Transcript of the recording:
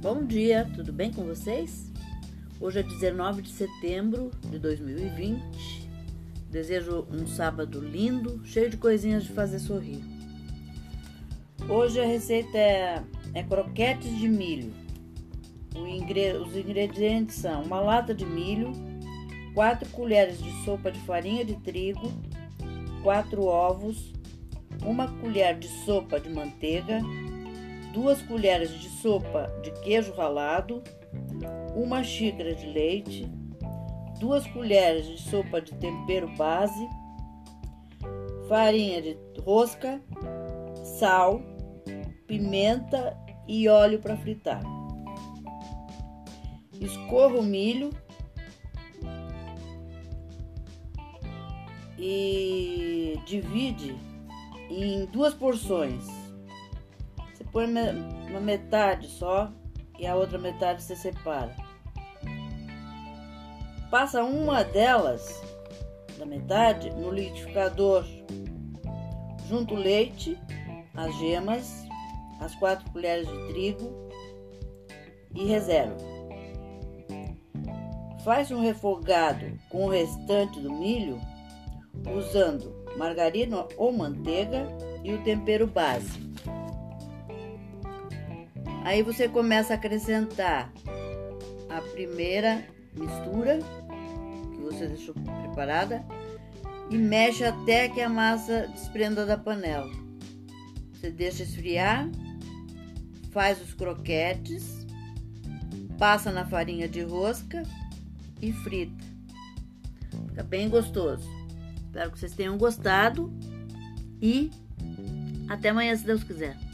Bom dia, tudo bem com vocês? Hoje é 19 de setembro de 2020. Desejo um sábado lindo, cheio de coisinhas de fazer sorrir. Hoje a receita é, é croquetes de milho. Os ingredientes são uma lata de milho, 4 colheres de sopa de farinha de trigo, 4 ovos, uma colher de sopa de manteiga, duas colheres de sopa de queijo ralado, uma xícara de leite, duas colheres de sopa de tempero base, farinha de rosca, sal, pimenta e óleo para fritar. Escorra o milho e divide em duas porções. Põe uma metade só e a outra metade você separa. Passa uma delas, da metade, no liquidificador. Junto o leite, as gemas, as quatro colheres de trigo e reserva. Faz um refogado com o restante do milho usando margarina ou manteiga e o tempero base. Aí você começa a acrescentar a primeira mistura que você deixou preparada e mexe até que a massa desprenda da panela. Você deixa esfriar, faz os croquetes, passa na farinha de rosca e frita. Fica bem gostoso. Espero que vocês tenham gostado e até amanhã, se Deus quiser.